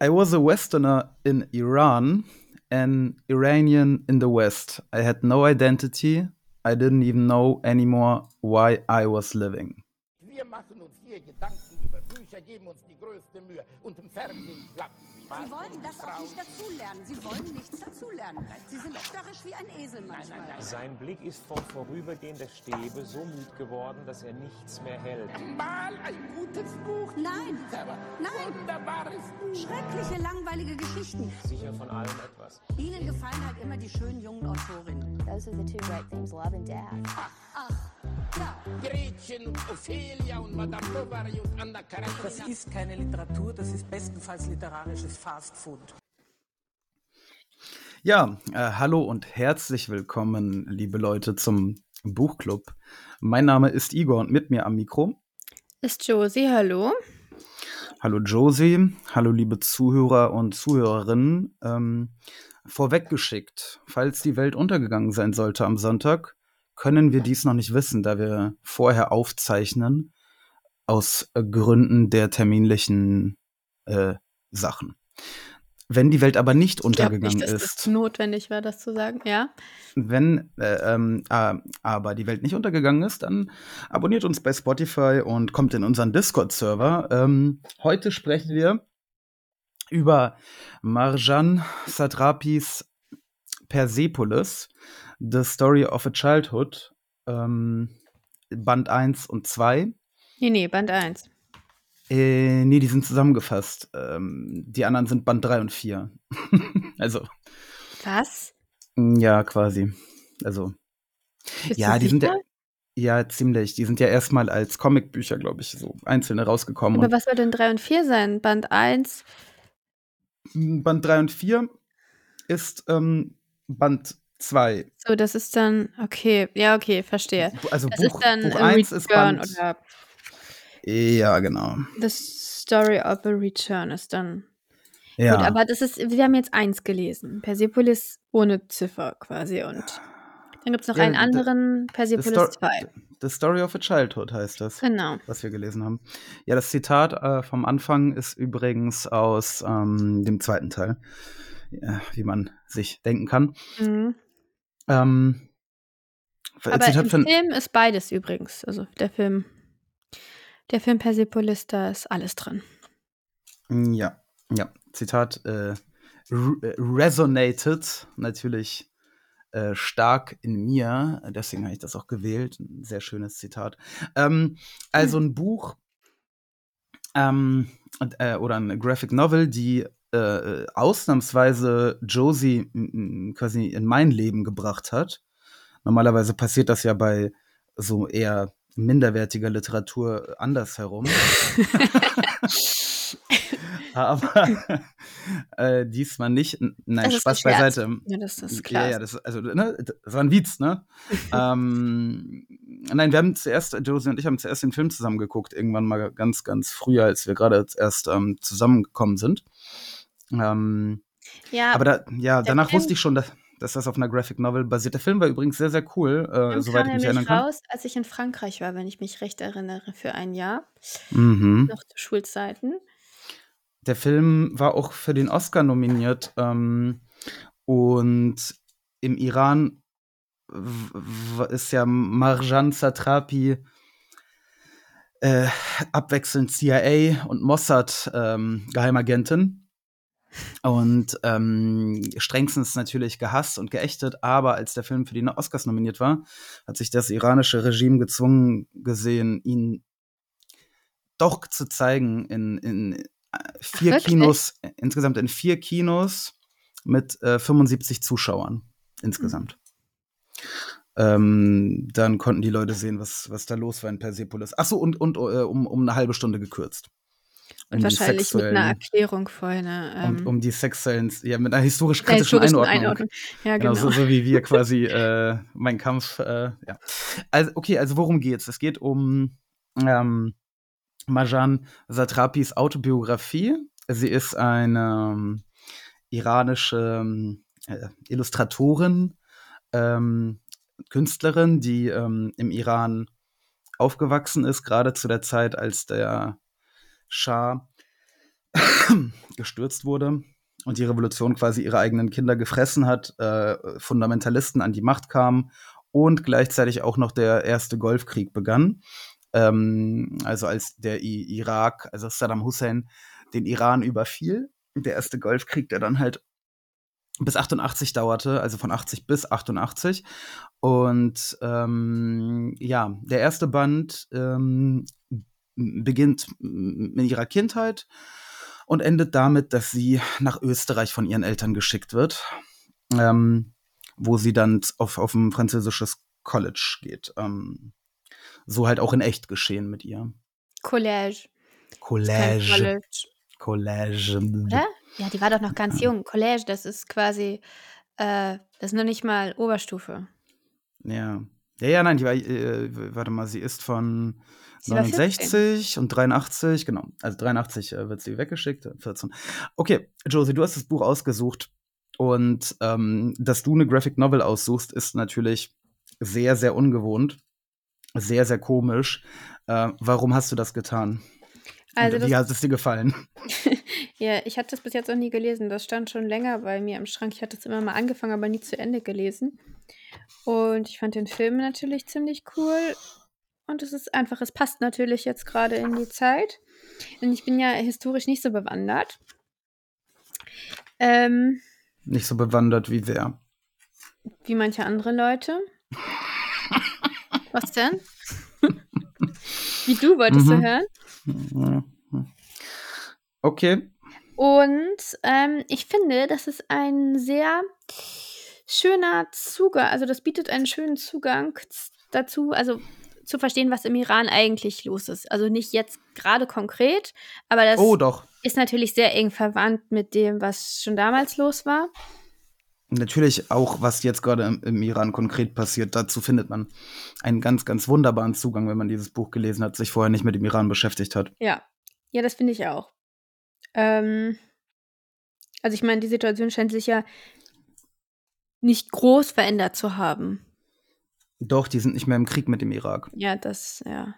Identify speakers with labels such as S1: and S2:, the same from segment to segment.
S1: I was a Westerner in Iran, an Iranian in the West. I had no identity. I didn't even know anymore why I was living.
S2: Wir geben uns die größte Mühe und im Fernsehen klappt.
S3: Sie wollen das auch nicht dazulernen. Sie wollen nichts dazulernen. Sie sind störrisch wie ein Esel manchmal.
S4: Sein Blick ist vom Vorübergehen der Stäbe so müd geworden, dass er nichts mehr hält.
S2: Mal ein gutes Buch.
S3: Nein, nein.
S2: Wunderbares Buch.
S3: Schreckliche, langweilige Geschichten.
S4: Sicher von allem etwas.
S3: Ihnen gefallen halt immer die schönen jungen Autorinnen.
S5: Those are the two great themes, love and death.
S3: Ach, ja.
S2: Gretchen und Ophelia und Madame Bovary und Anna
S6: Das
S2: Karenina.
S6: ist keine Literatur, das ist bestenfalls literarisches Fastfood.
S1: Ja, äh, hallo und herzlich willkommen, liebe Leute, zum Buchclub. Mein Name ist Igor und mit mir am Mikro.
S7: Ist Josie, hallo.
S1: Hallo Josie, hallo liebe Zuhörer und Zuhörerinnen. Ähm, vorweggeschickt, falls die Welt untergegangen sein sollte am Sonntag, können wir dies noch nicht wissen, da wir vorher aufzeichnen, aus äh, Gründen der terminlichen äh, Sachen. Wenn die Welt aber nicht
S7: Ich
S1: untergegangen
S7: nicht, dass
S1: ist,
S7: notwendig war, das zu sagen. Ja.
S1: wenn äh, äh, aber die Welt nicht untergegangen ist, dann abonniert uns bei Spotify und kommt in unseren Discord-Server. Ähm, heute sprechen wir über Marjan Satrapis Persepolis, The Story of a Childhood, ähm, Band 1 und 2.
S7: Nee, nee, Band 1.
S1: Äh, nee, die sind zusammengefasst. Ähm, die anderen sind Band 3 und 4. also,
S7: Was?
S1: ja, quasi. Also,
S7: Bist
S1: Ja, die sind ja,
S7: sicher?
S1: ja ziemlich. Die sind ja erstmal als Comicbücher, glaube ich, so einzelne rausgekommen.
S7: Aber was soll denn 3 und 4 sein? Band 1?
S1: Und Band 3 und 4 ist ähm, Band 2.
S7: So, das ist dann, okay, ja, okay, verstehe.
S1: Also
S7: Das
S1: Buch,
S7: ist dann
S1: Buch
S7: a
S1: 1 ist Band.
S7: oder
S1: Ja, genau.
S7: The Story of a Return ist dann.
S1: Ja.
S7: Gut, aber das ist, wir haben jetzt eins gelesen. Persepolis ohne Ziffer quasi. Und dann gibt es noch
S1: Ja,
S7: einen anderen,
S1: The,
S7: Persepolis
S1: Sto
S7: 2.
S1: The Story of a Childhood heißt das,
S7: Genau.
S1: was wir gelesen haben. Ja, das Zitat äh, vom Anfang ist übrigens aus ähm, dem zweiten Teil, ja, wie man sich denken kann.
S7: Mhm.
S1: Ähm,
S7: Aber im
S1: von,
S7: Film ist beides übrigens. Also der Film, der Film Persepolis, da ist alles drin.
S1: Ja, ja. Zitat äh, äh, resonated natürlich äh, stark in mir. Deswegen habe ich das auch gewählt. Ein sehr schönes Zitat. Ähm, also ein Buch ähm, äh, oder eine Graphic Novel, die äh, ausnahmsweise Josie quasi in mein Leben gebracht hat. Normalerweise passiert das ja bei so eher minderwertiger Literatur andersherum. Aber äh, diesmal nicht. Nein, Spaß beiseite.
S7: Ja, das ist klar.
S1: Ja, ja, das, also, ne, das war ein Witz, ne? ähm, nein, wir haben zuerst, Josie und ich haben zuerst den Film zusammen geguckt, irgendwann mal ganz, ganz früher, als wir gerade erst ähm, zusammengekommen sind. Ähm,
S7: ja,
S1: aber da, ja, danach
S7: Film-
S1: wusste ich schon, dass, dass das auf einer Graphic Novel basiert. Der Film war übrigens sehr, sehr cool, äh, soweit ich mich erinnern kann.
S7: raus, als ich in Frankreich war, wenn ich mich recht erinnere, für ein Jahr,
S1: Mhm.
S7: noch zu Schulzeiten.
S1: Der Film war auch für den Oscar nominiert ähm, und im Iran ist ja Marjan Satrapi äh, abwechselnd CIA und Mossad ähm, Geheimagentin und ähm, strengstens natürlich gehasst und geächtet, aber als der Film für die Oscars nominiert war, hat sich das iranische Regime gezwungen gesehen, ihn doch zu zeigen in, in äh, vier
S7: wirklich?
S1: Kinos, äh, insgesamt in vier Kinos mit äh, 75 Zuschauern insgesamt. Ähm, dann konnten die Leute sehen, was, was da los war in Persepolis. Achso, und, und äh, um, um eine halbe Stunde gekürzt.
S7: Und
S1: Um
S7: wahrscheinlich mit einer Erklärung vorher. Ne,
S1: um, um die sexuellen, ja, mit einer historisch-kritischen
S7: historischen
S1: Einordnung.
S7: Ja,
S1: Genau,
S7: genau.
S1: so, so wie wir quasi äh, mein Kampf, äh, ja. Also, okay, also worum geht's? Es geht um ähm, Marjan Satrapis Autobiografie. Sie ist eine ähm, iranische ähm, äh, Illustratorin, ähm, Künstlerin, die ähm, im Iran aufgewachsen ist, gerade zu der Zeit, als der Schah gestürzt wurde und die Revolution quasi ihre eigenen Kinder gefressen hat, äh, Fundamentalisten an die Macht kamen und gleichzeitig auch noch der erste Golfkrieg begann. Ähm, also als der I Irak, also Saddam Hussein, den Iran überfiel. Der erste Golfkrieg, der dann halt bis 88 dauerte, also von 80 bis 88. Und ähm, ja, der erste Band ähm, beginnt mit ihrer Kindheit und endet damit, dass sie nach Österreich von ihren Eltern geschickt wird, ähm, wo sie dann auf, auf ein französisches College geht. Ähm, so halt auch in echt geschehen mit ihr.
S7: College.
S1: College.
S7: College. Oder? Ja, die war doch noch ganz jung. College, das ist quasi, äh, das ist noch nicht mal Oberstufe.
S1: Ja. Ja, ja, nein, die war, äh, warte mal, sie ist von
S7: Sie war
S1: 69 und 83, genau. Also 83 äh, wird sie weggeschickt, 14. Okay, Josie, du hast das Buch ausgesucht und ähm, dass du eine Graphic Novel aussuchst, ist natürlich sehr, sehr ungewohnt, sehr, sehr komisch. Äh, warum hast du das getan?
S7: Also
S1: wie hat es dir gefallen?
S7: Ja, ich hatte das bis jetzt noch nie gelesen. Das stand schon länger bei mir im Schrank. Ich hatte es immer mal angefangen, aber nie zu Ende gelesen. Und ich fand den Film natürlich ziemlich cool. Und es ist einfach, es passt natürlich jetzt gerade in die Zeit. Und ich bin ja historisch nicht so bewandert. Ähm,
S1: Nicht so bewandert wie wer.
S7: wie manche andere Leute. Was denn? wie du wolltest du
S1: Mhm.
S7: hören?
S1: Okay.
S7: Und ähm, ich finde, das ist ein sehr schöner Zugang, also das bietet einen schönen Zugang dazu, also zu verstehen, was im Iran eigentlich los ist. Also nicht jetzt gerade konkret, aber das
S1: Oh, doch.
S7: ist natürlich sehr eng verwandt mit dem, was schon damals los war.
S1: Natürlich auch, was jetzt gerade im, im Iran konkret passiert. Dazu findet man einen ganz, ganz wunderbaren Zugang, wenn man dieses Buch gelesen hat, sich vorher nicht mit dem Iran beschäftigt hat.
S7: Ja, ja, das finde ich auch. Ähm, also ich meine, die Situation scheint sich ja nicht groß verändert zu haben.
S1: Doch, die sind nicht mehr im Krieg mit dem Irak.
S7: Ja, das, ja.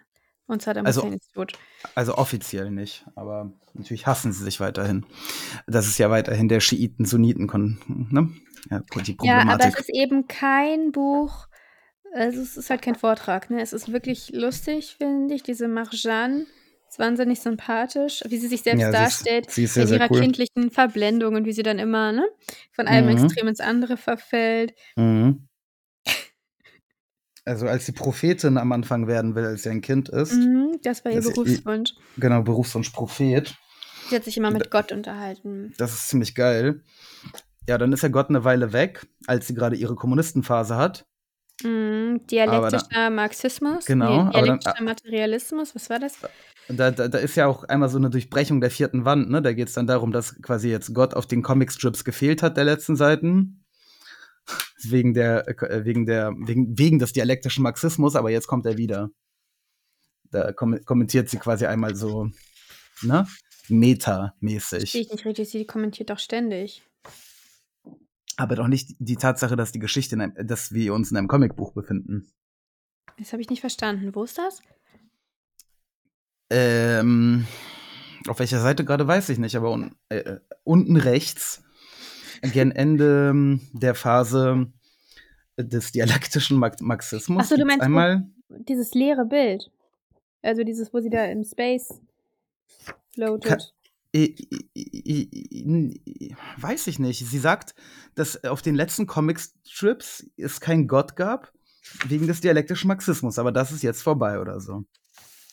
S7: Und Saddam
S1: Also-
S7: Hussein ist tot.
S1: Also offiziell nicht, aber natürlich hassen sie sich weiterhin. Das ist ja weiterhin der Schiiten-Sunniten, ne? ja, die
S7: Ja, aber es ist eben kein Buch, also es ist halt kein Vortrag, ne? Es ist wirklich lustig, finde ich, diese Marjan. Ist wahnsinnig sympathisch, wie sie sich selbst
S1: Ja, sie ist-
S7: darstellt,
S1: sie ist sehr,
S7: ihrer
S1: cool.
S7: kindlichen Verblendung und wie sie dann immer, ne, von einem
S1: Mhm.
S7: Extrem ins andere verfällt.
S1: Mhm. Also als die Prophetin am Anfang werden will, als sie ein Kind ist,
S7: Mhm, das war ihr Berufswunsch.
S1: genau, Berufswunsch Prophet,
S7: Sie hat sich immer mit Gott unterhalten.
S1: das ist ziemlich geil. Ja, dann ist ja Gott eine Weile weg, als sie gerade ihre Kommunistenphase hat.
S7: Mhm, dialektischer Marxismus,
S1: Genau,
S7: nee,
S1: aber dann-
S7: dialektischer Materialismus, was war das?
S1: Da, da, da ist ja auch einmal so eine Durchbrechung der vierten Wand, ne? Da geht es dann darum, dass quasi jetzt Gott auf den Comicstrips gefehlt hat der letzten Seiten. Wegen der, äh, wegen der, wegen, wegen des dialektischen Marxismus, aber jetzt kommt er wieder. Da kom kommentiert sie quasi einmal so, ne? Meta-mäßig.
S7: ich nicht richtig, sie kommentiert doch ständig.
S1: Aber doch nicht die Tatsache, dass die Geschichte, in einem, dass wir uns in einem Comicbuch befinden.
S7: Das habe ich nicht verstanden. Wo ist das?
S1: Ähm, auf welcher Seite gerade weiß ich nicht, aber un äh, unten rechts, gern Ende der Phase des dialektischen Marx Marxismus.
S7: Ach so, du meinst,
S1: einmal?
S7: Dieses leere Bild. Also dieses, wo sie da im Space floatet.
S1: I, I, I, I, weiß ich nicht. Sie sagt, dass auf den letzten Comicstrips es keinen Gott gab, wegen des dialektischen Marxismus, aber das ist jetzt vorbei oder so.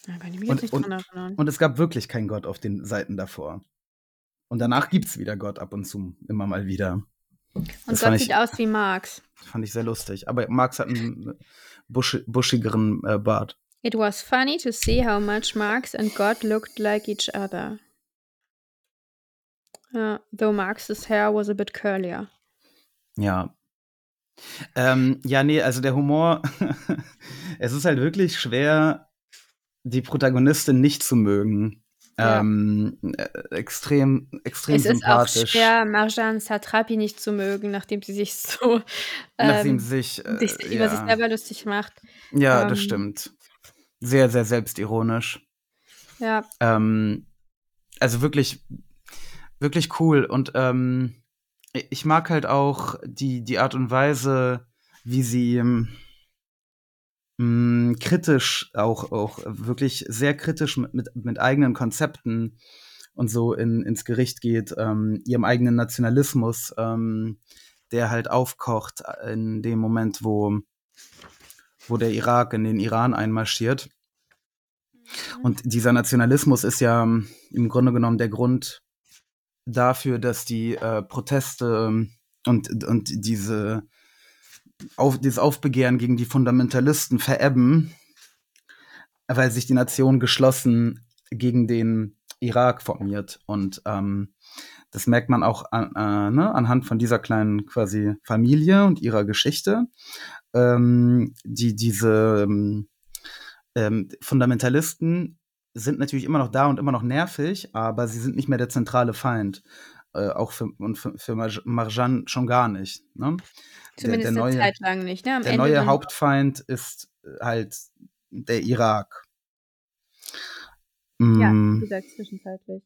S7: Da kann ich mich
S1: Und-
S7: jetzt nicht
S1: und-
S7: dran erinnern.
S1: Und es gab wirklich keinen Gott auf den Seiten davor. Und danach gibt's wieder Gott ab und zu, immer mal wieder.
S7: Und
S1: das
S7: Gott sieht
S1: ich-
S7: aus wie Marx.
S1: Fand ich sehr lustig. Aber Marx hat einen busch, buschigeren äh, Bart.
S7: It was funny to see how much Marx and God looked like each other. Ja, though Marx's hair was a bit curlier.
S1: Ja. Ähm, ja, nee, also der Humor, es ist halt wirklich schwer, die Protagonistin nicht zu mögen.
S7: Ja.
S1: Ähm, äh, extrem, extrem
S7: es ist auch
S1: sympathisch.
S7: schwer, Marjan Satrapi nicht zu mögen, nachdem sie sich so
S1: nachdem
S7: ähm,
S1: sich, äh,
S7: sich über
S1: ja.
S7: sich selber lustig macht.
S1: Ja,
S7: ähm,
S1: das stimmt. Sehr, sehr selbstironisch.
S7: Ja,
S1: Ähm, also wirklich wirklich cool. Und ähm, ich mag halt auch die, die Art und Weise, wie sie ähm, mh, kritisch auch, auch wirklich sehr kritisch mit, mit, mit eigenen Konzepten und so in, ins Gericht geht, ähm, ihrem eigenen Nationalismus, ähm, der halt aufkocht in dem Moment, wo, wo der Irak in den Iran einmarschiert. Und dieser Nationalismus ist ja ähm, im Grunde genommen der Grund dafür, dass die äh, Proteste ähm, und, und diese auf, dieses Aufbegehren gegen die Fundamentalisten verebben, weil sich die Nation geschlossen gegen den Irak formiert. Und ähm, das merkt man auch an, äh, ne, anhand von dieser kleinen quasi Familie und ihrer Geschichte, ähm, die diese ähm, ähm Fundamentalisten sind natürlich immer noch da und immer noch nervig, aber sie sind nicht mehr der zentrale Feind. Äh, auch für, und für, für Marjan schon gar nicht. Ne?
S7: Zumindest der, der neue, Zeit lang nicht. Ne?
S1: Der Ende neue Hauptfeind ist äh, halt der Irak.
S7: Ja, mm. wie gesagt, zwischenzeitlich.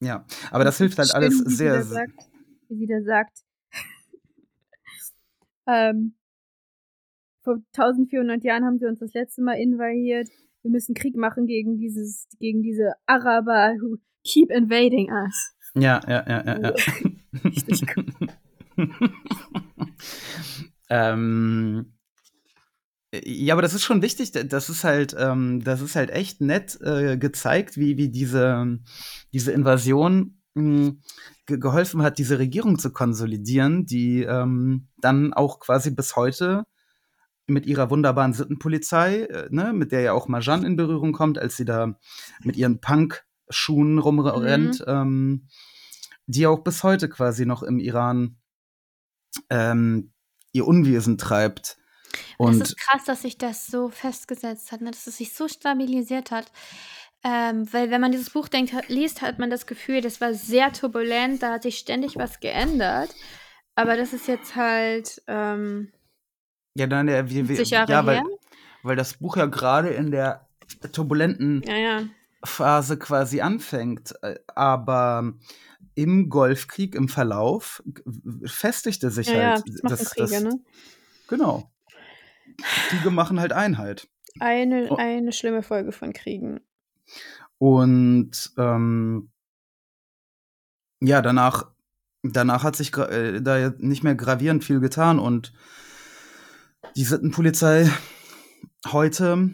S1: Ja, aber das, das hilft halt alles
S7: wie
S1: sehr.
S7: Sie sagt, wie sie da sagt, ähm, vor 1400 Jahren haben sie uns das letzte Mal invadiert. Wir müssen Krieg machen gegen dieses, gegen diese Araber who keep invading us.
S1: Ja, ja, ja, ja. ja. Richtig ähm, ja, aber das ist schon wichtig. Das ist halt, ähm, das ist halt echt nett äh, gezeigt, wie, wie diese, diese Invasion mh, hm, ge geholfen hat, diese Regierung zu konsolidieren, die ähm, dann auch quasi bis heute mit ihrer wunderbaren Sittenpolizei, äh, ne, mit der ja auch Marjan in Berührung kommt, als sie da mit ihren Punk-Schuhen rumrennt, mhm. ähm, die auch bis heute quasi noch im Iran ähm, ihr Unwesen treibt.
S7: Und das ist krass, dass sich das so festgesetzt hat, ne? dass es sich so stabilisiert hat. Ähm, weil wenn man dieses Buch denkt, liest, hat man das Gefühl, das war sehr turbulent, da hat sich ständig was geändert. Aber das ist jetzt halt ähm,
S1: ja, dann der, wie, wie, ja, weil, weil das Buch ja gerade in der turbulenten
S7: ja, ja.
S1: Phase quasi anfängt. Äh, aber im Golfkrieg, im Verlauf, festigte sich
S7: ja,
S1: halt.
S7: Ja, das, das, Kriege, das, ne?
S1: Genau. Kriege machen halt Einheit.
S7: Eine, eine schlimme Folge von Kriegen.
S1: Und ähm, ja, danach, danach hat sich äh, da nicht mehr gravierend viel getan und die Sittenpolizei heute,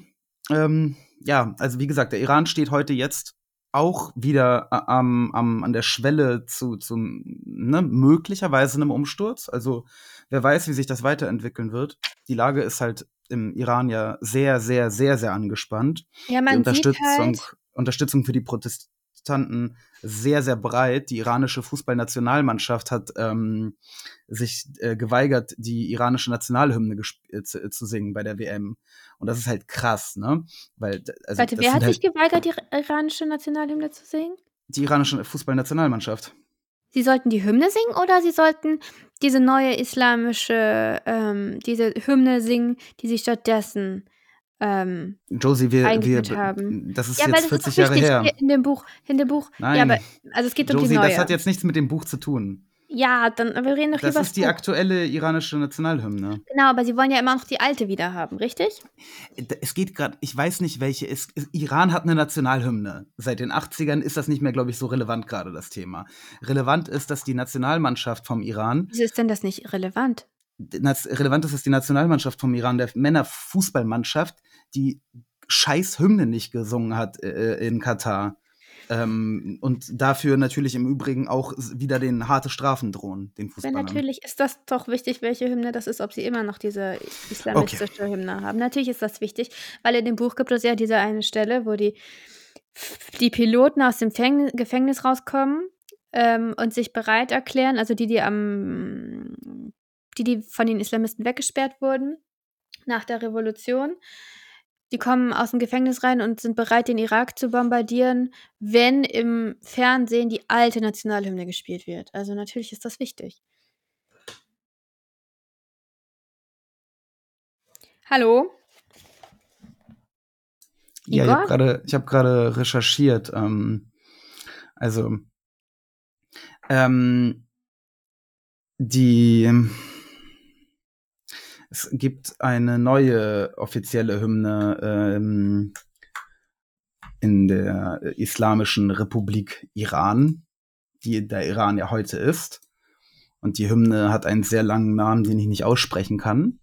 S1: ähm, ja, also wie gesagt, der Iran steht heute jetzt auch wieder am, am, an der Schwelle zu, zum, ne, möglicherweise einem Umsturz. Also wer weiß, wie sich das weiterentwickeln wird. Die Lage ist halt im Iran ja sehr, sehr, sehr, sehr angespannt.
S7: Ja, man
S1: die Unterstützung,
S7: sieht halt
S1: Unterstützung für die Protestanten sehr, sehr breit. Die iranische Fußballnationalmannschaft hat ähm, sich äh, geweigert, die iranische Nationalhymne äh, zu, äh, zu, singen bei der WM. Und das ist halt krass, ne? Weil,
S7: also, Warte, wer hat halt sich geweigert, die iranische Nationalhymne zu singen?
S1: Die iranische Fußballnationalmannschaft.
S7: Sie sollten die Hymne singen oder sie sollten diese neue islamische, ähm, diese Hymne singen, die sie stattdessen ähm,
S1: Josie, wir, wir
S7: haben.
S1: das ist ja, jetzt 40 Jahre her.
S7: In dem Buch, in dem Buch.
S1: Nein.
S7: Ja, aber also es geht
S1: Josie,
S7: um die neue.
S1: das hat jetzt nichts mit dem Buch zu tun.
S7: Ja, dann wir reden doch
S1: das
S7: über
S1: Das ist die
S7: Buch.
S1: aktuelle iranische Nationalhymne.
S7: Genau, aber sie wollen ja immer noch die alte wieder haben, richtig?
S1: Es geht gerade, ich weiß nicht, welche ist. Iran hat eine Nationalhymne. Seit den 80ern ist das nicht mehr, glaube ich, so relevant gerade das Thema. Relevant ist, dass die Nationalmannschaft vom Iran.
S7: Wieso ist denn das nicht relevant?
S1: Relevant ist, dass die Nationalmannschaft vom Iran, der Männerfußballmannschaft, die scheiß Hymne nicht gesungen hat äh, in Katar. Ähm, und dafür natürlich im Übrigen auch wieder den harte Strafen drohen, den Fußballern.
S7: Ja, natürlich ist das doch wichtig, welche Hymne das ist, ob sie immer noch diese islamistische okay. Hymne haben. Natürlich ist das wichtig, weil in dem Buch gibt es ja diese eine Stelle, wo die, die Piloten aus dem Fäng Gefängnis rauskommen ähm, und sich bereit erklären, also die, die am die, die von den Islamisten weggesperrt wurden nach der Revolution, die kommen aus dem Gefängnis rein und sind bereit, den Irak zu bombardieren, wenn im Fernsehen die alte Nationalhymne gespielt wird. Also natürlich ist das wichtig. Hallo?
S1: Ja, ich habe gerade hab recherchiert. Ähm, also Ähm, die es gibt eine neue offizielle Hymne ähm, in der Islamischen Republik Iran, die der Iran ja heute ist. Und die Hymne hat einen sehr langen Namen, den ich nicht aussprechen kann.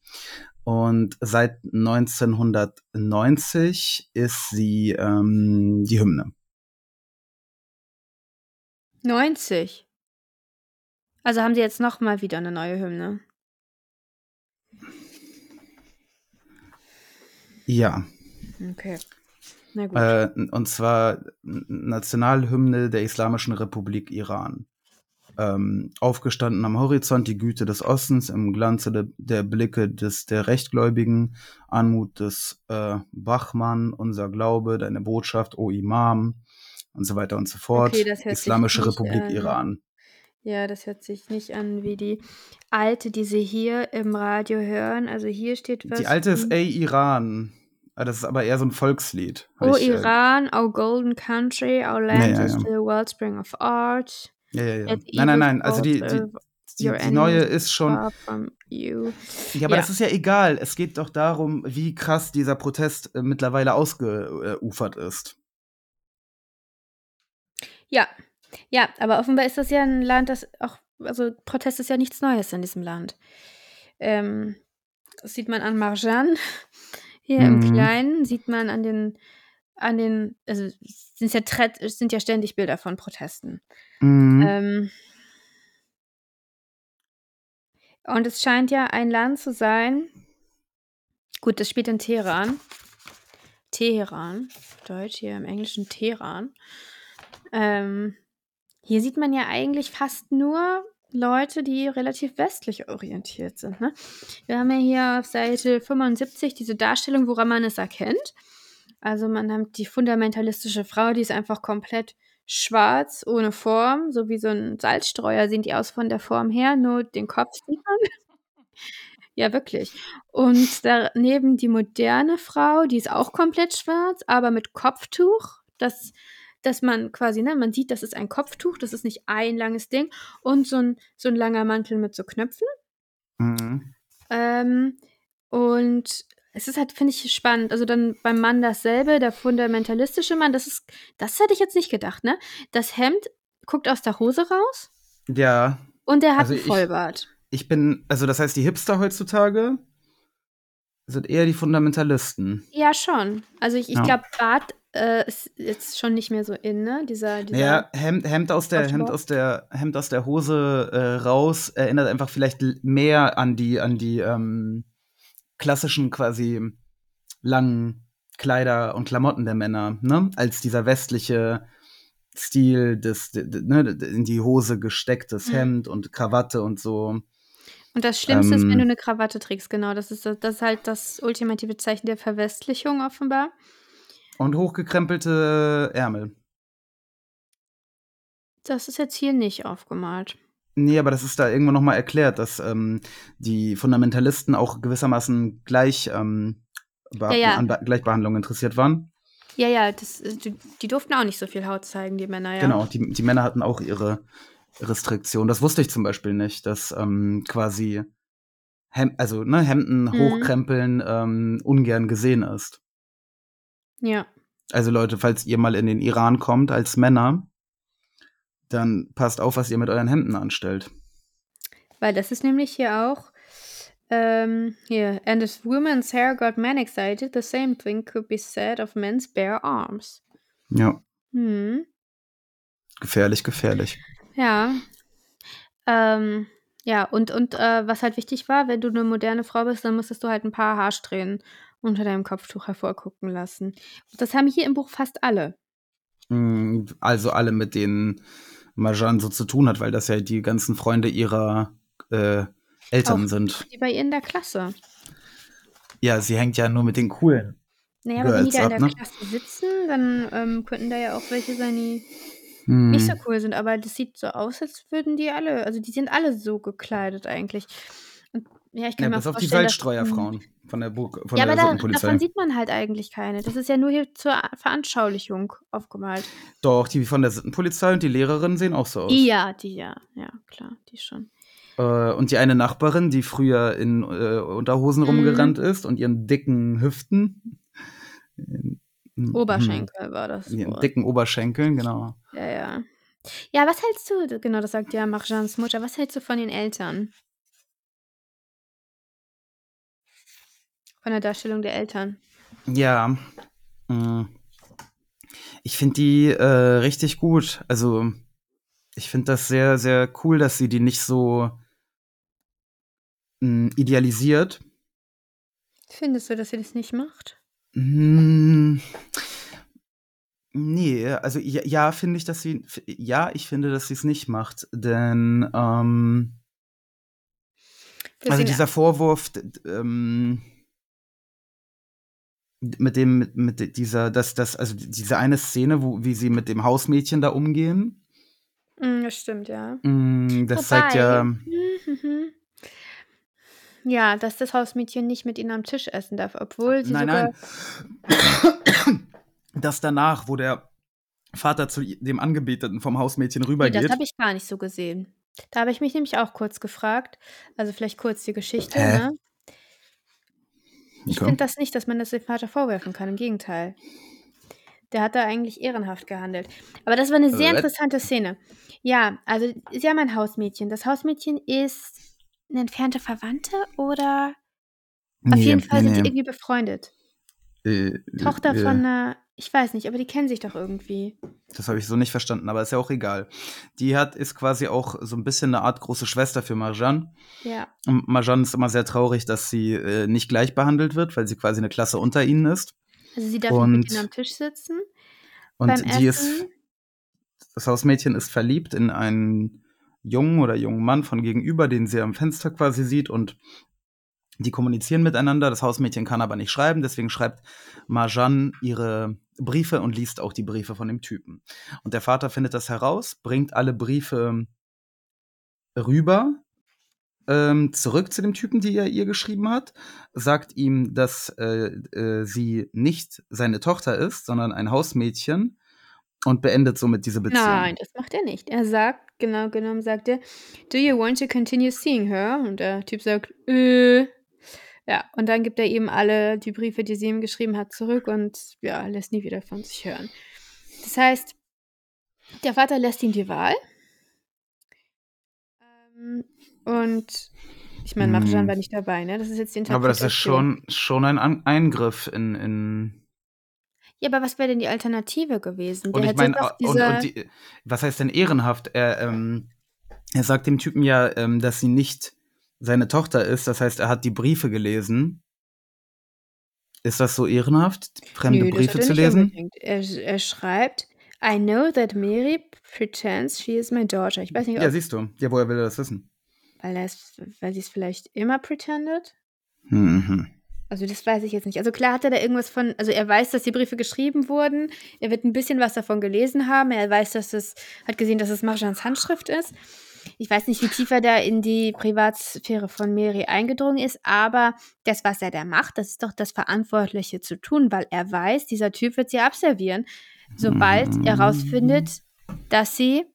S1: Und seit 1990 ist sie ähm, die Hymne.
S7: 90. Also haben sie jetzt noch mal wieder eine neue Hymne.
S1: Ja.
S7: Okay. Na gut.
S1: Äh, und zwar Nationalhymne der Islamischen Republik Iran. Ähm, aufgestanden am Horizont die Güte des Ostens, im Glanze de, der Blicke des der Rechtgläubigen, Anmut des äh, Bachmann, unser Glaube, deine Botschaft, o Imam und so weiter und so fort.
S7: Okay, das hört sich
S1: Islamische
S7: nicht
S1: Republik
S7: an.
S1: Iran.
S7: Ja, das hört sich nicht an wie die alte, die sie hier im Radio hören. Also hier steht was.
S1: Die alte ist Ey Iran. Ah, Das ist aber eher so ein Volkslied.
S7: Oh
S1: ich, äh,
S7: Iran, our golden country, our land
S1: ja,
S7: is
S1: ja.
S7: the wellspring of art.
S1: Ja, ja, ja. Nein, nein, nein. Also die, die, die, die neue ist schon. Ja, aber das ist ja egal. Es geht doch darum, wie krass dieser Protest äh, mittlerweile ausgeufert ist.
S7: Ja, ja, aber offenbar ist das ja ein Land, das auch, also Protest ist ja nichts Neues in diesem Land. Ähm, das sieht man an Marjan hier im
S1: Mhm.
S7: Kleinen, sieht man an den, an den, also sind ja, sind ja ständig Bilder von Protesten.
S1: Mhm.
S7: Ähm, und es scheint ja ein Land zu sein. Gut, das spielt in Teheran. Teheran, Deutsch hier im Englischen Teheran. Ähm, hier sieht man ja eigentlich fast nur Leute, die relativ westlich orientiert sind. Ne? Wir haben ja hier auf Seite 75 diese Darstellung, woran man es erkennt. Also man hat die fundamentalistische Frau, die ist einfach komplett schwarz, ohne Form, so wie so ein Salzstreuer sehen die aus von der Form her, nur den Kopf sieht man. Ja, wirklich. Und daneben die moderne Frau, die ist auch komplett schwarz, aber mit Kopftuch, das, dass man quasi, ne, man sieht, das ist ein Kopftuch, das ist nicht ein langes Ding und so ein, so ein langer Mantel mit so Knöpfen.
S1: Mhm.
S7: Ähm, und es ist halt, finde ich, spannend. Also dann beim Mann dasselbe, der fundamentalistische Mann, das ist, das hätte ich jetzt nicht gedacht, ne? Das Hemd guckt aus der Hose raus
S1: Ja,
S7: und der hat
S1: Also
S7: einen
S1: ich-
S7: Vollbart.
S1: ich bin, also das heißt, die Hipster heutzutage sind eher die Fundamentalisten.
S7: Ja, schon. Also ich, ich
S1: Ja.
S7: glaube, Bart äh, ist jetzt schon nicht mehr so in, ne? Dieser, dieser
S1: Naja, Hemd, Hemd, aus der, Hemd, aus der, Hemd aus der Hose äh, raus erinnert einfach vielleicht mehr an die, an die ähm, klassischen quasi langen Kleider und Klamotten der Männer, ne? Als dieser westliche Stil des, ne, in die Hose gestecktes
S7: Mhm.
S1: Hemd und Krawatte und so.
S7: Und das Schlimmste ist, wenn
S1: Ähm,
S7: du eine Krawatte trägst, genau. Das ist, das ist halt das ultimative Zeichen der Verwestlichung offenbar.
S1: Und hochgekrempelte Ärmel.
S7: Das ist jetzt hier nicht aufgemalt.
S1: Nee, aber das ist da irgendwann noch mal erklärt, dass ähm, die Fundamentalisten auch gewissermaßen gleich ähm,
S7: Ja, ja.
S1: an Be Gleichbehandlung interessiert waren.
S7: Ja, ja, das, die, die durften auch nicht so viel Haut zeigen, die Männer, ja.
S1: Genau, die, die Männer hatten auch ihre Restriktionen. Das wusste ich zum Beispiel nicht, dass ähm, quasi Hem also ne, Hemden
S7: Mhm.
S1: hochkrempeln ähm, ungern gesehen ist.
S7: Ja.
S1: Also Leute, falls ihr mal in den Iran kommt als Männer, dann passt auf, was ihr mit euren Hemden anstellt.
S7: Weil das ist nämlich hier auch. Ähm, hier. And if women's hair got men excited, the same thing could be said of men's bare arms.
S1: Ja,
S7: Hm.
S1: gefährlich, gefährlich.
S7: Ja. Ähm, ja, und, und äh, was halt wichtig war, wenn du eine moderne Frau bist, dann musstest du halt ein paar Haarsträhnen unter deinem Kopftuch hervorgucken lassen. Das haben hier im Buch fast alle.
S1: Mm, Also alle, mit denen Marjan so zu tun hat, weil das ja die ganzen Freunde ihrer äh, Eltern
S7: Auch.
S1: sind.
S7: Die bei ihr in der Klasse.
S1: Ja, sie hängt ja nur mit den coolen.
S7: Naja, aber wenn die da in der
S1: ne?
S7: Klasse sitzen, dann ähm, könnten da ja auch welche sein, die
S1: Hm.
S7: nicht so cool sind. Aber das sieht so aus, als würden die alle, also die sind alle so gekleidet eigentlich. Ja, ich kann
S1: Ja,
S7: mir
S1: bis auf die
S7: dass-
S1: Salzstreuerfrauen von der, Burg, von
S7: Ja,
S1: der
S7: aber da, davon sieht man halt eigentlich keine. Das ist ja nur hier zur Veranschaulichung aufgemalt.
S1: Doch, die von der Sittenpolizei und die Lehrerinnen sehen auch so aus.
S7: Ja, die ja. Ja, klar, die schon.
S1: Äh, und die eine Nachbarin, die früher in äh, Unterhosen
S7: Mhm.
S1: rumgerannt ist und ihren dicken Hüften. hm,
S7: Oberschenkel war das.
S1: Ihren
S7: Wort.
S1: dicken Oberschenkeln, genau.
S7: Ja, ja. Ja, was hältst du, genau, das sagt ja Marjans Mutter, was hältst du von den Eltern? Von der Darstellung der Eltern.
S1: Ja. mh. Ich finde die äh, richtig gut. Also, ich finde das sehr, sehr cool, dass sie die nicht so mh, idealisiert.
S7: Findest du, dass sie das nicht macht?
S1: Mm, Nee, also ja, ja finde ich, dass sie, ja, ich finde, dass sie es nicht macht, denn ähm, also dieser Vorwurf ähm, mit dem, mit, mit dieser, dass das, also diese eine Szene, wo wie sie mit dem Hausmädchen da umgehen,
S7: Mm, das stimmt, ja.
S1: mm, das zeigt ja,
S7: Mhm. Ja, dass das Hausmädchen nicht mit ihnen am Tisch essen darf, obwohl sie
S1: nein,
S7: sogar.
S1: nein, dass danach, wo der Vater zu dem Angebeteten vom Hausmädchen
S7: Nee, das
S1: rübergeht,
S7: habe ich gar nicht so gesehen. Da habe ich mich nämlich auch kurz gefragt. Also vielleicht kurz die Geschichte,
S1: Hä?
S7: ne? Ich
S1: Okay.
S7: finde das nicht, dass man das dem Vater vorwerfen kann. Im Gegenteil. Der hat da eigentlich ehrenhaft gehandelt. Aber das war eine sehr
S1: Äh,
S7: interessante Szene. Ja, also sie haben ein Hausmädchen. Das Hausmädchen ist eine entfernte Verwandte oder auf
S1: Nee,
S7: jeden Fall
S1: nee,
S7: sind die
S1: nee.
S7: irgendwie befreundet.
S1: Äh,
S7: Tochter
S1: äh,
S7: von einer, ich weiß nicht, aber die kennen sich doch irgendwie.
S1: Das habe ich so nicht verstanden, aber ist ja auch egal. Die hat ist quasi auch so ein bisschen eine Art große Schwester für Marjan.
S7: Ja.
S1: Und Marjan ist immer sehr traurig, dass sie äh, nicht gleich behandelt wird, weil sie quasi eine Klasse unter ihnen ist.
S7: Also sie darf nicht mit
S1: Und-
S7: ihnen am Tisch sitzen.
S1: Und
S7: beim
S1: die ist,
S7: Essen.
S1: das Hausmädchen ist verliebt in einen jungen oder jungen Mann von gegenüber, den sie am Fenster quasi sieht und die kommunizieren miteinander. Das Hausmädchen kann aber nicht schreiben, deswegen schreibt Marjan ihre Briefe und liest auch die Briefe von dem Typen. Und der Vater findet das heraus, bringt alle Briefe rüber, ähm, zurück zu dem Typen, die er ihr geschrieben hat, sagt ihm, dass äh, äh, sie nicht seine Tochter ist, sondern ein Hausmädchen und beendet somit diese Beziehung.
S7: Nein, das macht er nicht. Er sagt, genau genommen sagt er, do you want to continue seeing her? Und der Typ sagt, äh. Ja, und dann gibt er ihm alle die Briefe, die sie ihm geschrieben hat, zurück und ja, lässt nie wieder von sich hören. Das heißt, der Vater lässt ihm die Wahl. Ähm, und ich meine, Marjan
S1: Hm.
S7: war nicht dabei, ne? Das ist jetzt die
S1: Aber das ist schon, schon ein An Eingriff in, in
S7: Ja, aber was wäre denn die Alternative gewesen?
S1: und
S7: Der
S1: ich
S7: hätte
S1: meine, und, und die, was heißt denn ehrenhaft? Er, ähm, er sagt dem Typen ja, ähm, dass sie nicht seine Tochter ist, das heißt, er hat die Briefe gelesen. Ist das so ehrenhaft, fremde
S7: Nö,
S1: Briefe zu lesen?
S7: Er, er schreibt, I know that Mary pretends she is my daughter. Ich weiß nicht, ob,
S1: Ja, siehst du. Ja, woher will er das wissen?
S7: weil, er es- weil sie es vielleicht immer pretendet.
S1: Mhm.
S7: Also das weiß ich jetzt nicht. Also klar hat er da irgendwas von, also er weiß, dass die Briefe geschrieben wurden. Er wird ein bisschen was davon gelesen haben. Er weiß, dass es, hat gesehen, dass es Marjans Handschrift ist. Ich weiß nicht, wie tief er da in die Privatsphäre von Mary eingedrungen ist, aber das, was er da macht, das ist doch das Verantwortliche zu tun, weil er weiß, dieser Typ wird sie abservieren, sobald er rausfindet, dass sie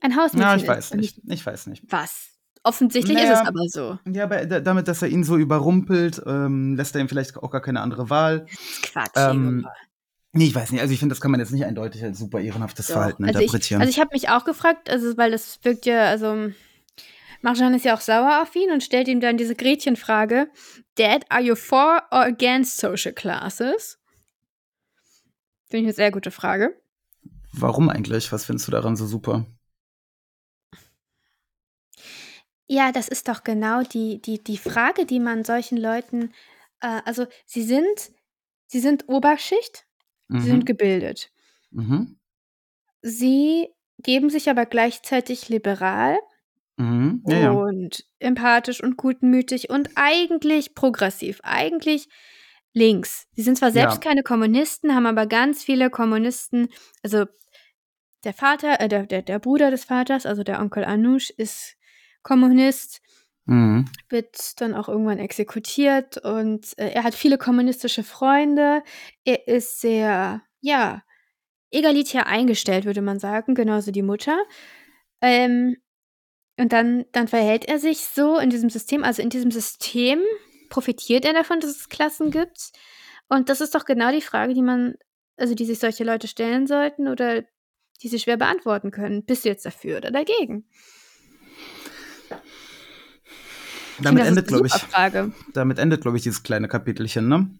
S7: ein Hausmädchen
S1: Ja, ich
S7: ist.
S1: weiß nicht. Ich weiß nicht.
S7: Was? Offensichtlich ist
S1: Naja.
S7: es aber so.
S1: Ja, aber da- damit, dass er ihn so überrumpelt, ähm, lässt er ihm vielleicht auch gar keine andere Wahl.
S7: Ist Quatsch.
S1: Ähm. Nee, ich weiß nicht. Also ich finde, das kann man jetzt nicht eindeutig als super ehrenhaftes
S7: Doch.
S1: Verhalten
S7: also ich,
S1: interpretieren.
S7: also ich habe mich auch gefragt, also weil das wirkt ja, also Marjan ist ja auch sauer auf ihn und stellt ihm dann diese Gretchenfrage: Dad, are you for or against social classes? Finde ich eine sehr gute Frage.
S1: Warum eigentlich? Was findest du daran so super?
S7: Ja, das ist doch genau die, die, die Frage, die man solchen Leuten, äh, also sie sind, sie sind Oberschicht, sie sind
S1: Mhm.
S7: gebildet.
S1: Mhm.
S7: Sie geben sich aber gleichzeitig liberal
S1: Mhm. Ja, ja.
S7: und empathisch und gutmütig und eigentlich progressiv, eigentlich links. Sie sind zwar selbst
S1: Ja.
S7: keine Kommunisten, haben aber ganz viele Kommunisten, also der Vater, äh, der, der, der Bruder des Vaters, also der Onkel Anoush, ist Kommunist.
S1: Mhm.
S7: wird dann auch irgendwann exekutiert und äh, er hat viele kommunistische Freunde. Er ist sehr, ja, egalitär eingestellt, würde man sagen, genauso die Mutter. Ähm, und dann, dann verhält er sich so in diesem System, also in diesem System profitiert er davon, dass es Klassen gibt. Und das ist doch genau die Frage, die man, also die sich solche Leute stellen sollten oder die sie schwer beantworten können. Bist du jetzt dafür oder dagegen?
S1: Damit endet, glaube ich,
S7: Frage.
S1: damit endet, glaube ich, dieses kleine Kapitelchen, ne?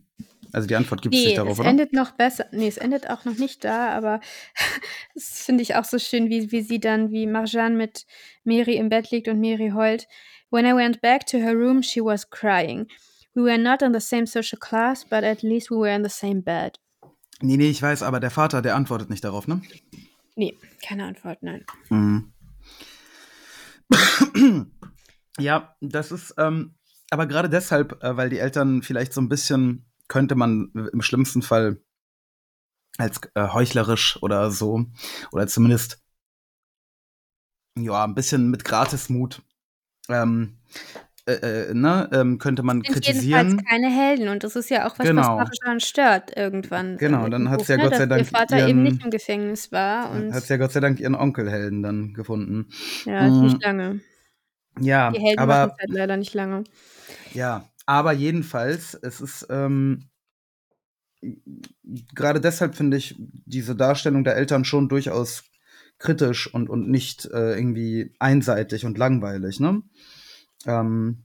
S1: Also die Antwort gibt es
S7: Nee,
S1: nicht darauf,
S7: es
S1: oder?
S7: endet noch besser. Nee, es endet auch noch nicht da, aber das finde ich auch so schön, wie, wie sie dann, wie Marjan mit Mary im Bett liegt und Mary heult. When I went back to her room, she was crying. We were not in the same social class, but at least we were in the same bed.
S1: Nee, nee, ich weiß, aber der Vater, der antwortet nicht darauf, ne?
S7: Nee, keine Antwort, nein.
S1: Mhm. Ja, das ist, ähm, aber gerade deshalb, äh, weil die Eltern vielleicht so ein bisschen, könnte man im schlimmsten Fall als äh, heuchlerisch oder so, oder zumindest, ja, ein bisschen mit Gratismut, ähm, äh, äh, ne, ähm, könnte man
S7: Sind
S1: kritisieren.
S7: jedenfalls keine Helden und das ist ja auch was,
S1: Genau.
S7: was Marjan stört irgendwann.
S1: Genau, dann hat's
S7: Buch,
S1: ja
S7: ne,
S1: Gott sei Dank
S7: ihr Vater eben
S1: ihren-
S7: nicht im Gefängnis war und
S1: Hat ja Gott sei Dank ihren Onkelhelden dann gefunden.
S7: ja,
S1: Mm,
S7: nicht lange.
S1: Ja,
S7: Die Helden
S1: aber
S7: halt leider nicht lange.
S1: Ja, aber jedenfalls, es ist ähm, gerade deshalb finde ich diese Darstellung der Eltern schon durchaus kritisch und, und nicht äh, irgendwie einseitig und langweilig, ne? Ähm,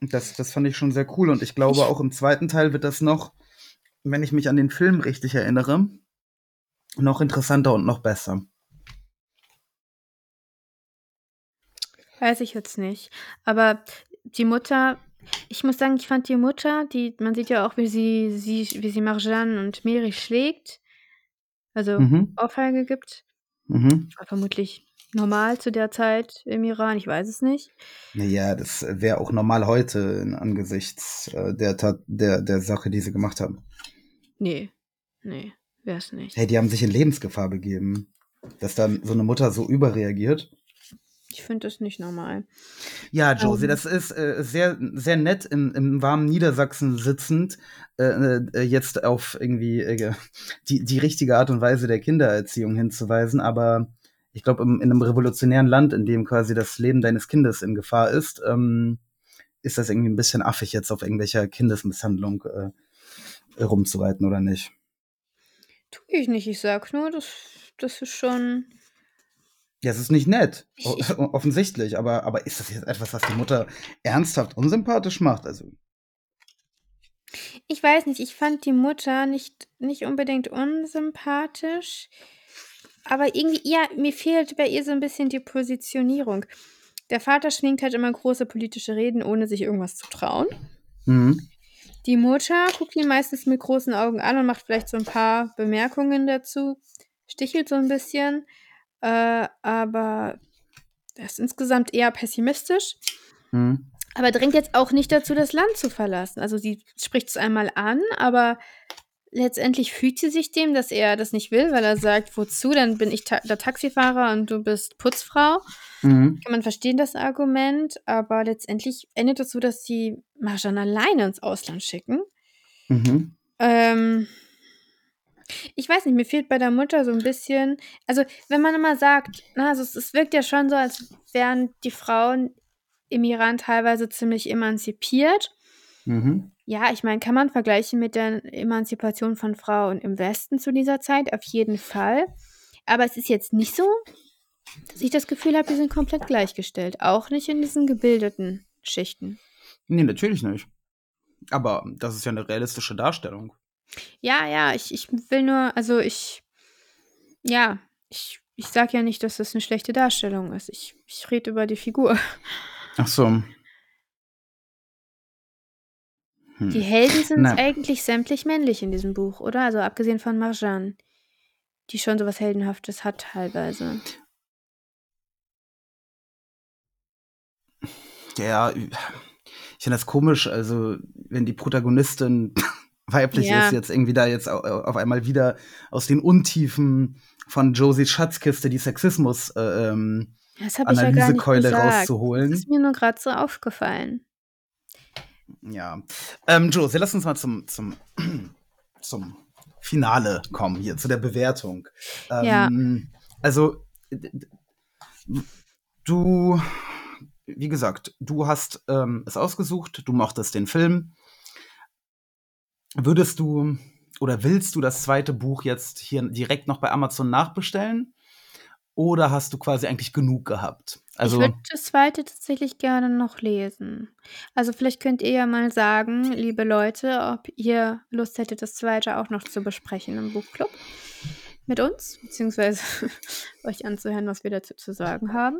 S1: das, das fand ich schon sehr cool und ich glaube,
S7: Ich-
S1: auch im zweiten Teil wird das noch, wenn ich mich an den Film richtig erinnere, noch interessanter und noch besser.
S7: Weiß ich jetzt nicht. Aber die Mutter, ich muss sagen, ich fand die Mutter, die, man sieht ja auch, wie sie, sie wie sie Marjan und Mary schlägt, also
S1: Mhm.
S7: Ohrfeige gibt.
S1: Mhm.
S7: War vermutlich normal zu der Zeit im Iran, ich weiß es nicht.
S1: Naja, das wäre auch normal heute angesichts äh, der, Tat, der, der Sache, die sie gemacht haben.
S7: Nee, nee, wäre es nicht.
S1: Hey, die haben sich in Lebensgefahr begeben. Dass dann so eine Mutter so überreagiert.
S7: Ich finde das nicht normal.
S1: Ja, Josie,
S7: Ähm.
S1: das ist äh, sehr, sehr nett im, im warmen Niedersachsen sitzend, äh, äh, jetzt auf irgendwie äh, die, die richtige Art und Weise der Kindererziehung hinzuweisen. Aber ich glaube, in einem revolutionären Land, in dem quasi das Leben deines Kindes in Gefahr ist, ähm, ist das irgendwie ein bisschen affig, jetzt auf irgendwelcher Kindesmisshandlung äh, rumzureiten, oder nicht?
S7: Tue ich nicht, ich sag nur, das, das ist schon.
S1: Ja, es ist nicht nett,
S7: Ich-
S1: offensichtlich, aber, aber ist das jetzt etwas, was die Mutter ernsthaft unsympathisch macht? Also,
S7: Ich weiß nicht, ich fand die Mutter nicht, nicht unbedingt unsympathisch, aber irgendwie, ja, mir fehlt bei ihr so ein bisschen die Positionierung. Der Vater schwingt halt immer große politische Reden, ohne sich irgendwas zu trauen.
S1: mhm.
S7: Die Mutter guckt ihn meistens mit großen Augen an und macht vielleicht so ein paar Bemerkungen dazu, stichelt so ein bisschen, äh, aber er ist insgesamt eher pessimistisch.
S1: Mhm.
S7: Aber drängt jetzt auch nicht dazu, das Land zu verlassen. Also sie spricht es einmal an, aber letztendlich fügt sie sich dem, dass er das nicht will, weil er sagt, wozu, dann bin ich ta der Taxifahrer und du bist Putzfrau.
S1: Mhm.
S7: Kann man verstehen, das Argument, aber letztendlich endet es so, dass sie Marjan alleine ins Ausland schicken.
S1: Mhm.
S7: Ähm, ich weiß nicht, mir fehlt bei der Mutter so ein bisschen, also wenn man immer sagt, na, also es, es wirkt ja schon so, als wären die Frauen im Iran teilweise ziemlich emanzipiert.
S1: Mhm.
S7: Ja, ich meine, kann man vergleichen mit der Emanzipation von Frauen im Westen zu dieser Zeit, auf jeden Fall. Aber es ist jetzt nicht so, dass ich das Gefühl habe, die sind komplett gleichgestellt. Auch nicht in diesen gebildeten Schichten.
S1: Nee, natürlich nicht. Aber das ist ja eine realistische Darstellung.
S7: Ja, ja, ich, ich will nur, also ich, ja, ich, ich sag ja nicht, dass das eine schlechte Darstellung ist. Ich, ich rede über die Figur.
S1: Ach so. Hm.
S7: Die Helden sind
S1: Na.
S7: eigentlich sämtlich männlich in diesem Buch, oder? Also abgesehen von Marjan, die schon sowas Heldenhaftes hat teilweise.
S1: Ja, ich finde das komisch, also wenn die Protagonistin weiblich
S7: Ja.
S1: ist, jetzt irgendwie da jetzt au- auf einmal wieder aus den Untiefen von Josies Schatzkiste die Sexismus äh, ähm,
S7: Das ich ja
S1: Analysekeule
S7: gesagt. Das
S1: rauszuholen.
S7: ist mir nur gerade so aufgefallen.
S1: Ja. Ähm, Josie, lass uns mal zum, zum, zum Finale kommen hier, zu der Bewertung.
S7: Ja.
S1: Ähm, Also, d- d- du, wie gesagt, du hast ähm, es ausgesucht, du mochtest den Film. Würdest du oder willst du das zweite Buch jetzt hier direkt noch bei Amazon nachbestellen? Oder hast du quasi eigentlich genug gehabt? Also,
S7: ich würde das zweite tatsächlich gerne noch lesen. Also vielleicht könnt ihr ja mal sagen, liebe Leute, ob ihr Lust hättet, das zweite auch noch zu besprechen im Buchclub mit uns, beziehungsweise euch anzuhören, was wir dazu zu sagen haben.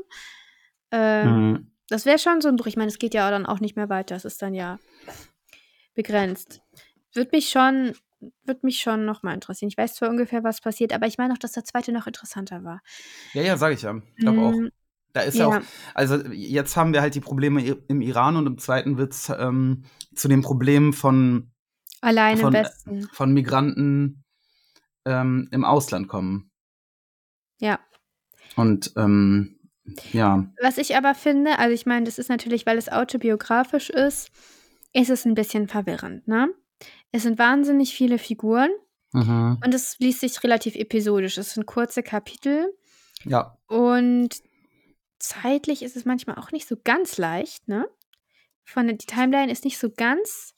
S7: Ähm,
S1: mh,
S7: Das wäre schon so ein Buch. Ich meine, es geht ja dann auch nicht mehr weiter. Es ist dann ja begrenzt. Würde mich schon, würde mich schon noch mal interessieren. Ich weiß zwar ungefähr, was passiert, aber ich meine auch, dass der zweite noch interessanter war.
S1: ja, ja, sage ich ja. Ich glaube auch.
S7: Mm,
S1: Da ist ja.
S7: ja.
S1: auch, also jetzt haben wir halt die Probleme im Iran und im zweiten wird es ähm, zu den Problemen von,
S7: Allein im
S1: von,
S7: Westen.
S1: von Migranten ähm, im Ausland kommen.
S7: Ja.
S1: Und ähm, ja,
S7: Was ich aber finde, also ich meine, das ist natürlich, weil es autobiografisch ist, ist es ein bisschen verwirrend, ne? Es sind wahnsinnig viele Figuren
S1: mhm.
S7: und es liest sich relativ episodisch. Es sind kurze Kapitel
S1: ja,
S7: und zeitlich ist es manchmal auch nicht so ganz leicht, ne? Von der, die Timeline ist nicht so ganz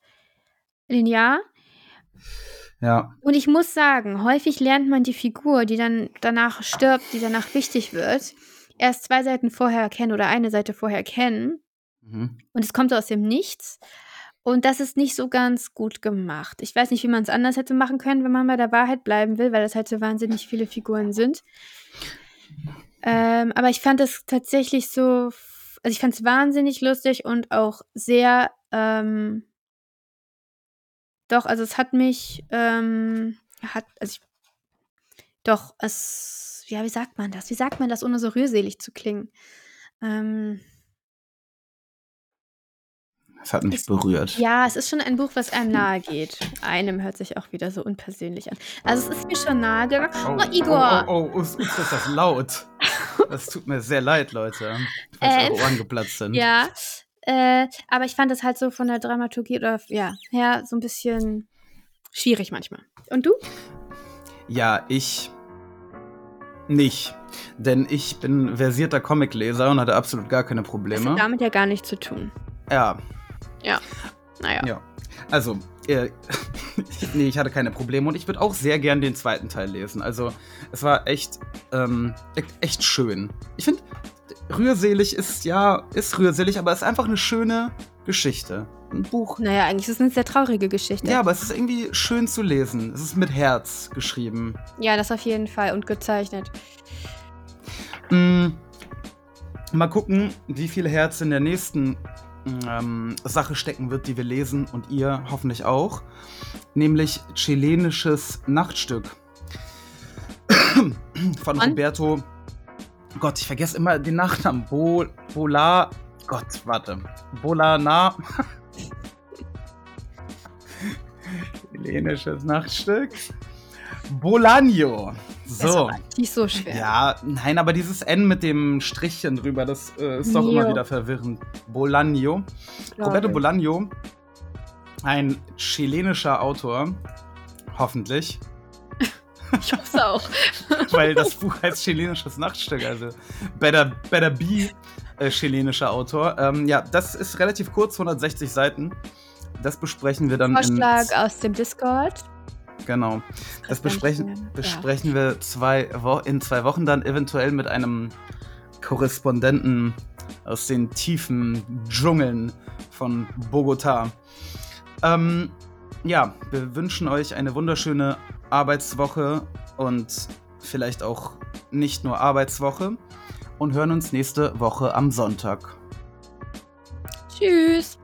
S7: linear.
S1: ja,
S7: Und ich muss sagen, häufig lernt man die Figur, die dann danach stirbt, die danach wichtig wird, erst zwei Seiten vorher kennen oder eine Seite vorher kennen.
S1: mhm.
S7: Und es kommt aus dem Nichts. Und das ist nicht so ganz gut gemacht. Ich weiß nicht, wie man es anders hätte machen können, wenn man bei der Wahrheit bleiben will, weil das halt so wahnsinnig viele Figuren sind. Ähm, aber ich fand es tatsächlich so, also ich fand es wahnsinnig lustig und auch sehr, ähm, doch, also es hat mich, ähm, hat, also ich, doch, es, ja, wie sagt man das? Wie sagt man das, ohne so rührselig zu klingen? Ähm,
S1: es hat mich
S7: Es-
S1: berührt.
S7: Ja, es ist schon ein Buch, was einem nahe geht. Einem hört sich auch wieder so unpersönlich an. Also es ist mir schon nahe gegangen. Oh, Igor!
S1: Oh, oh, oh, ups, ups, ist das laut. Das tut mir sehr leid, Leute. Falls
S7: Ähm,
S1: eure Ohren geplatzt sind.
S7: Ja, äh, aber ich fand es halt so von der Dramaturgie oder ja, her so ein bisschen schwierig manchmal. Und du?
S1: Ja, ich nicht. Denn ich bin versierter Comicleser und hatte absolut gar keine
S7: Das
S1: Probleme.
S7: hat damit ja gar nichts zu tun.
S1: Ja,
S7: Naja.
S1: ja. Also, äh, nee, ich hatte keine Probleme und ich würde auch sehr gern den zweiten Teil lesen. Also, es war echt, ähm, echt schön. Ich finde, rührselig ist, ja, ist rührselig, aber es ist einfach eine schöne Geschichte. Ein Buch.
S7: Naja, eigentlich ist es eine sehr traurige Geschichte.
S1: Ja, aber es ist irgendwie schön zu lesen. Es ist mit Herz geschrieben.
S7: Ja, das auf jeden Fall und gezeichnet.
S1: Mm, mal gucken, wie viel Herz in der nächsten ähm, Sache stecken wird, die wir lesen und ihr hoffentlich auch. Nämlich chilenisches Nachtstück von
S7: Von?
S1: Roberto. Gott, ich vergesse immer den Nachnamen. Bo, Bola. Gott, warte. Bolana. chilenisches Nachtstück. Bolaño. So.
S7: nicht so schwer.
S1: Ja, nein, aber dieses N mit dem Strichchen drüber, das äh, ist doch immer wieder verwirrend. Bolaño. Roberto. Bolaño, ein chilenischer Autor, hoffentlich,
S7: Ich hoffe auch.
S1: weil das Buch heißt chilenisches Nachtstück, also Better, better Be äh, chilenischer Autor. Ähm, ja, das ist relativ kurz, 160 Seiten. Das besprechen wir dann
S7: Vorschlag aus dem Discord.
S1: Genau. Das
S7: ich
S1: besprechen.
S7: Ja.
S1: besprechen wir zwei Wo in zwei Wochen dann eventuell mit einem Korrespondenten aus den tiefen Dschungeln von Bogota. Ähm, ja, wir wünschen euch eine wunderschöne Arbeitswoche und vielleicht auch nicht nur Arbeitswoche und hören uns nächste Woche am Sonntag.
S7: Tschüss.